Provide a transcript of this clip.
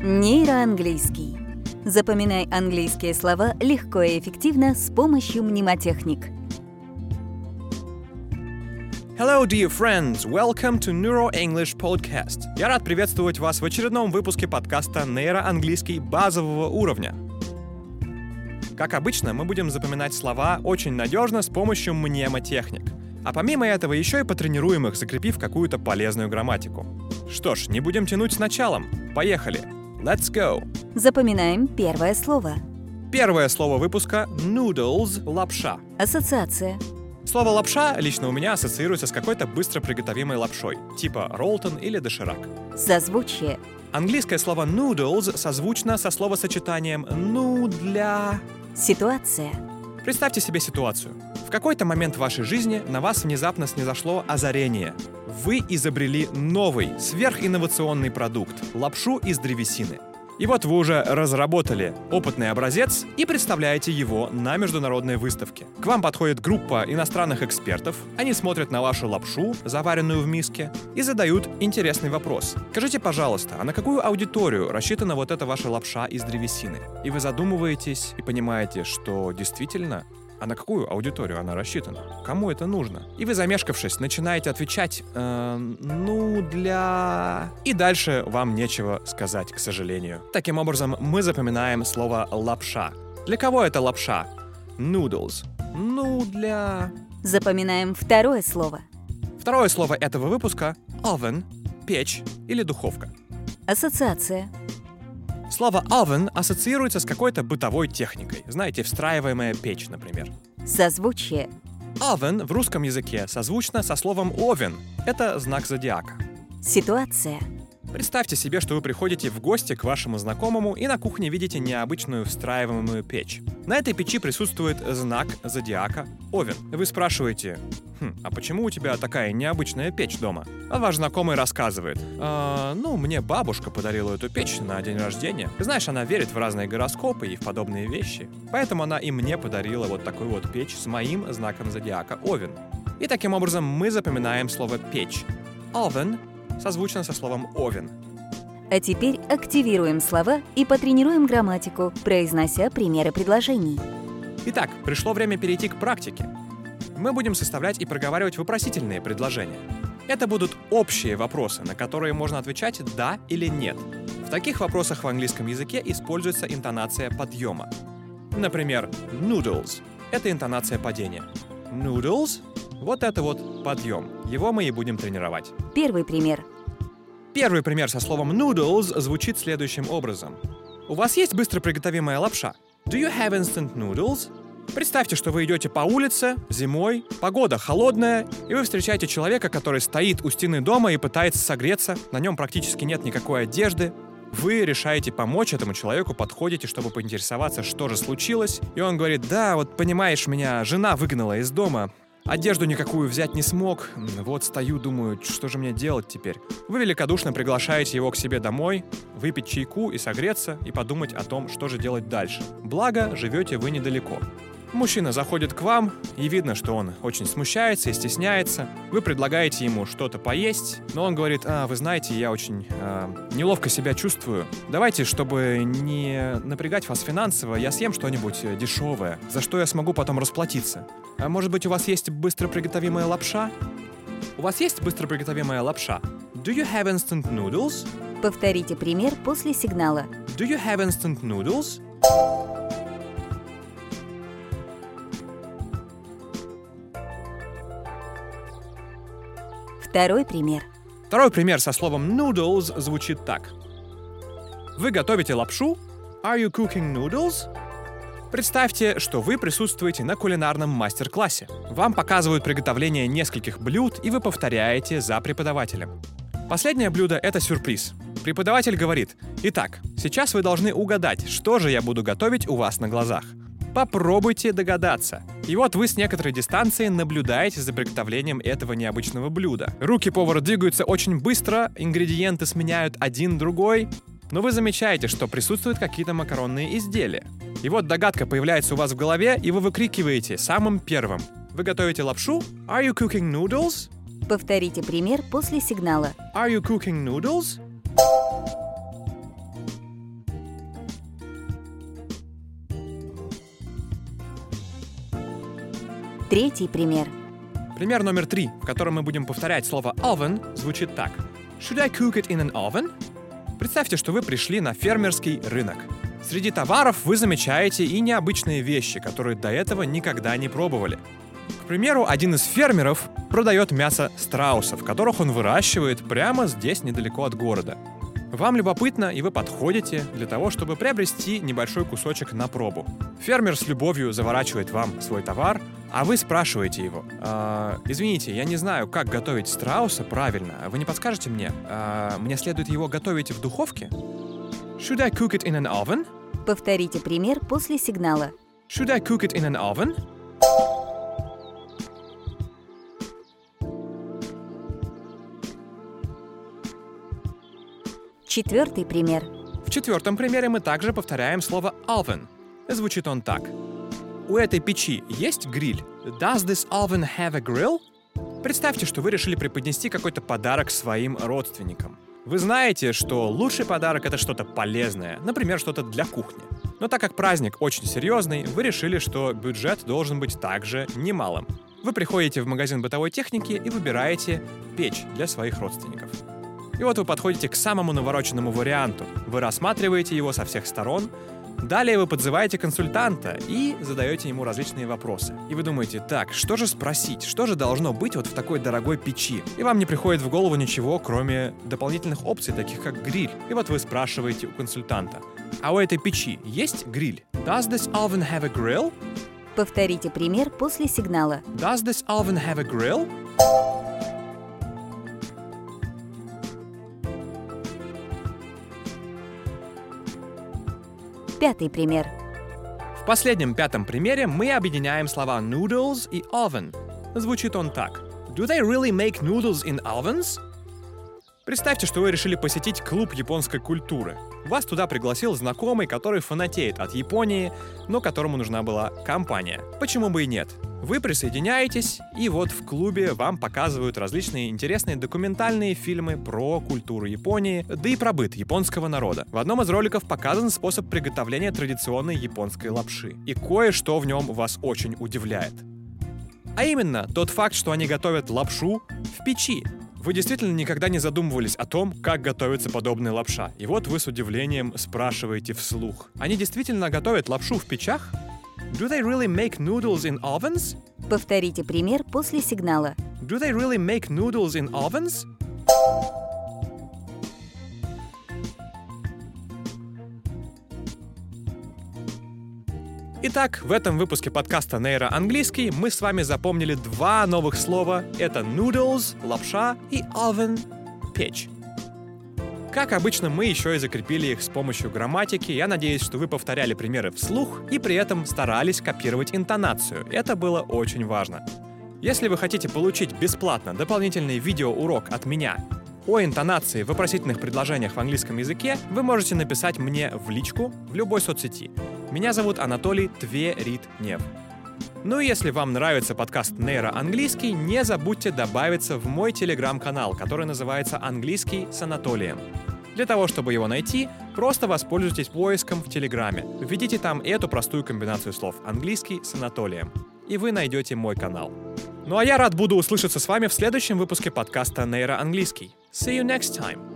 Нейроанглийский. Запоминай английские слова легко и эффективно с помощью мнемотехник. Hello, dear friends! Welcome to Neuro English Podcast. Я рад приветствовать вас в очередном выпуске подкаста «Нейроанглийский базового уровня». Как обычно, мы будем запоминать слова очень надежно с помощью мнемотехник. А помимо этого еще и потренируем их, закрепив какую-то полезную грамматику. Что ж, не будем тянуть с началом. Поехали! Let's go! Запоминаем первое слово. Первое слово выпуска — noodles — лапша. Ассоциация. Слово «лапша» лично у меня ассоциируется с какой-то быстро приготовимой лапшой, типа роллтон или доширак. Созвучие. Английское слово noodles созвучно со словосочетанием «ну для...». Ситуация. Представьте себе ситуацию. В какой-то момент в вашей жизни на вас внезапно снизошло озарение. Вы изобрели новый, сверхинновационный продукт – лапшу из древесины. И вот вы уже разработали опытный образец и представляете его на международной выставке. К вам подходит группа иностранных экспертов, они смотрят на вашу лапшу, заваренную в миске, и задают интересный вопрос. Скажите, пожалуйста, а на какую аудиторию рассчитана вот эта ваша лапша из древесины? И вы задумываетесь и понимаете, что действительно а на какую аудиторию она рассчитана? Кому это нужно? И вы, замешкавшись, начинаете отвечать, э, ну, для... И дальше вам нечего сказать, к сожалению. Таким образом, мы запоминаем слово «лапша». Для кого это лапша? Noodles. Ну, для... Запоминаем второе слово. Второе слово этого выпуска — oven, печь или духовка. Ассоциация. Слово oven ассоциируется с какой-то бытовой техникой. Знаете, встраиваемая печь, например. Созвучие. Oven в русском языке созвучно со словом овен. Это знак зодиака. Ситуация. Представьте себе, что вы приходите в гости к вашему знакомому и на кухне видите необычную встраиваемую печь. На этой печи присутствует знак зодиака Овен. Вы спрашиваете, хм, а почему у тебя такая необычная печь дома? А ваш знакомый рассказывает, «А, ну, мне бабушка подарила эту печь на день рождения. Знаешь, она верит в разные гороскопы и в подобные вещи. Поэтому она и мне подарила вот такую вот печь с моим знаком зодиака Овен. И таким образом мы запоминаем слово «печь». Oven созвучно со словом «овен». А теперь активируем слова и потренируем грамматику, произнося примеры предложений. Итак, пришло время перейти к практике. Мы будем составлять и проговаривать вопросительные предложения. Это будут общие вопросы, на которые можно отвечать «да» или «нет». В таких вопросах в английском языке используется интонация подъема. Например, noodles — это интонация падения. Noodles — вот это вот подъем. Его мы и будем тренировать. Первый пример. Первый пример со словом noodles звучит следующим образом. У вас есть быстро приготовимая лапша? Do you have instant noodles? Представьте, что вы идете по улице, зимой, погода холодная, и вы встречаете человека, который стоит у стены дома и пытается согреться, на нем практически нет никакой одежды. Вы решаете помочь этому человеку, подходите, чтобы поинтересоваться, что же случилось, и он говорит, да, вот понимаешь, меня жена выгнала из дома, Одежду никакую взять не смог. Вот стою, думаю, что же мне делать теперь? Вы великодушно приглашаете его к себе домой, выпить чайку и согреться, и подумать о том, что же делать дальше. Благо, живете вы недалеко. Мужчина заходит к вам, и видно, что он очень смущается и стесняется. Вы предлагаете ему что-то поесть, но он говорит, а, вы знаете, я очень а, неловко себя чувствую. Давайте, чтобы не напрягать вас финансово, я съем что-нибудь э, дешевое, за что я смогу потом расплатиться. А может быть, у вас есть быстро приготовимая лапша? У вас есть быстро приготовимая лапша? Do you have instant noodles? Повторите пример после сигнала. Do you have instant noodles? Второй пример. Второй пример со словом noodles звучит так. Вы готовите лапшу? Are you cooking noodles? Представьте, что вы присутствуете на кулинарном мастер-классе. Вам показывают приготовление нескольких блюд, и вы повторяете за преподавателем. Последнее блюдо — это сюрприз. Преподаватель говорит, «Итак, сейчас вы должны угадать, что же я буду готовить у вас на глазах. Попробуйте догадаться. И вот вы с некоторой дистанции наблюдаете за приготовлением этого необычного блюда. Руки повара двигаются очень быстро, ингредиенты сменяют один другой, но вы замечаете, что присутствуют какие-то макаронные изделия. И вот догадка появляется у вас в голове, и вы выкрикиваете самым первым. Вы готовите лапшу? Are you cooking noodles? Повторите пример после сигнала. Are you cooking noodles? Третий пример. Пример номер три, в котором мы будем повторять слово oven, звучит так. Should I cook it in an oven? Представьте, что вы пришли на фермерский рынок. Среди товаров вы замечаете и необычные вещи, которые до этого никогда не пробовали. К примеру, один из фермеров продает мясо страусов, которых он выращивает прямо здесь, недалеко от города. Вам любопытно, и вы подходите для того, чтобы приобрести небольшой кусочек на пробу. Фермер с любовью заворачивает вам свой товар, а вы спрашиваете его, «А, «Извините, я не знаю, как готовить страуса правильно. Вы не подскажете мне? А, мне следует его готовить в духовке?» Should I cook it in an oven? Повторите пример после сигнала. Should I cook it in an oven? Четвертый пример. В четвертом примере мы также повторяем слово oven. Звучит он так. У этой печи есть гриль? Does this oven have a grill? Представьте, что вы решили преподнести какой-то подарок своим родственникам. Вы знаете, что лучший подарок это что-то полезное, например, что-то для кухни. Но так как праздник очень серьезный, вы решили, что бюджет должен быть также немалым. Вы приходите в магазин бытовой техники и выбираете печь для своих родственников. И вот вы подходите к самому навороченному варианту. Вы рассматриваете его со всех сторон, Далее вы подзываете консультанта и задаете ему различные вопросы. И вы думаете, так, что же спросить, что же должно быть вот в такой дорогой печи? И вам не приходит в голову ничего, кроме дополнительных опций, таких как гриль. И вот вы спрашиваете у консультанта, а у этой печи есть гриль? Does this oven have a grill? Повторите пример после сигнала. Does this oven have a grill? Пятый пример. В последнем пятом примере мы объединяем слова noodles и oven. Звучит он так. Do they really make noodles in ovens? Представьте, что вы решили посетить клуб японской культуры. Вас туда пригласил знакомый, который фанатеет от Японии, но которому нужна была компания. Почему бы и нет? Вы присоединяетесь, и вот в клубе вам показывают различные интересные документальные фильмы про культуру Японии, да и про быт японского народа. В одном из роликов показан способ приготовления традиционной японской лапши. И кое-что в нем вас очень удивляет. А именно, тот факт, что они готовят лапшу в печи. Вы действительно никогда не задумывались о том, как готовится подобная лапша. И вот вы с удивлением спрашиваете вслух. Они действительно готовят лапшу в печах? Do they really make noodles in ovens? Повторите пример после сигнала. Do they really make noodles in ovens? Итак, в этом выпуске подкаста «Нейроанглийский» мы с вами запомнили два новых слова. Это noodles, лапша, и oven, печь. Как обычно, мы еще и закрепили их с помощью грамматики. Я надеюсь, что вы повторяли примеры вслух и при этом старались копировать интонацию. Это было очень важно. Если вы хотите получить бесплатно дополнительный видеоурок от меня о интонации в вопросительных предложениях в английском языке, вы можете написать мне в личку в любой соцсети. Меня зовут Анатолий Тверитнев. Ну и если вам нравится подкаст «Нейроанглийский», не забудьте добавиться в мой телеграм-канал, который называется «Английский с Анатолием». Для того, чтобы его найти, просто воспользуйтесь поиском в Телеграме. Введите там эту простую комбинацию слов «английский с Анатолием», и вы найдете мой канал. Ну а я рад буду услышаться с вами в следующем выпуске подкаста «Нейроанглийский». See you next time!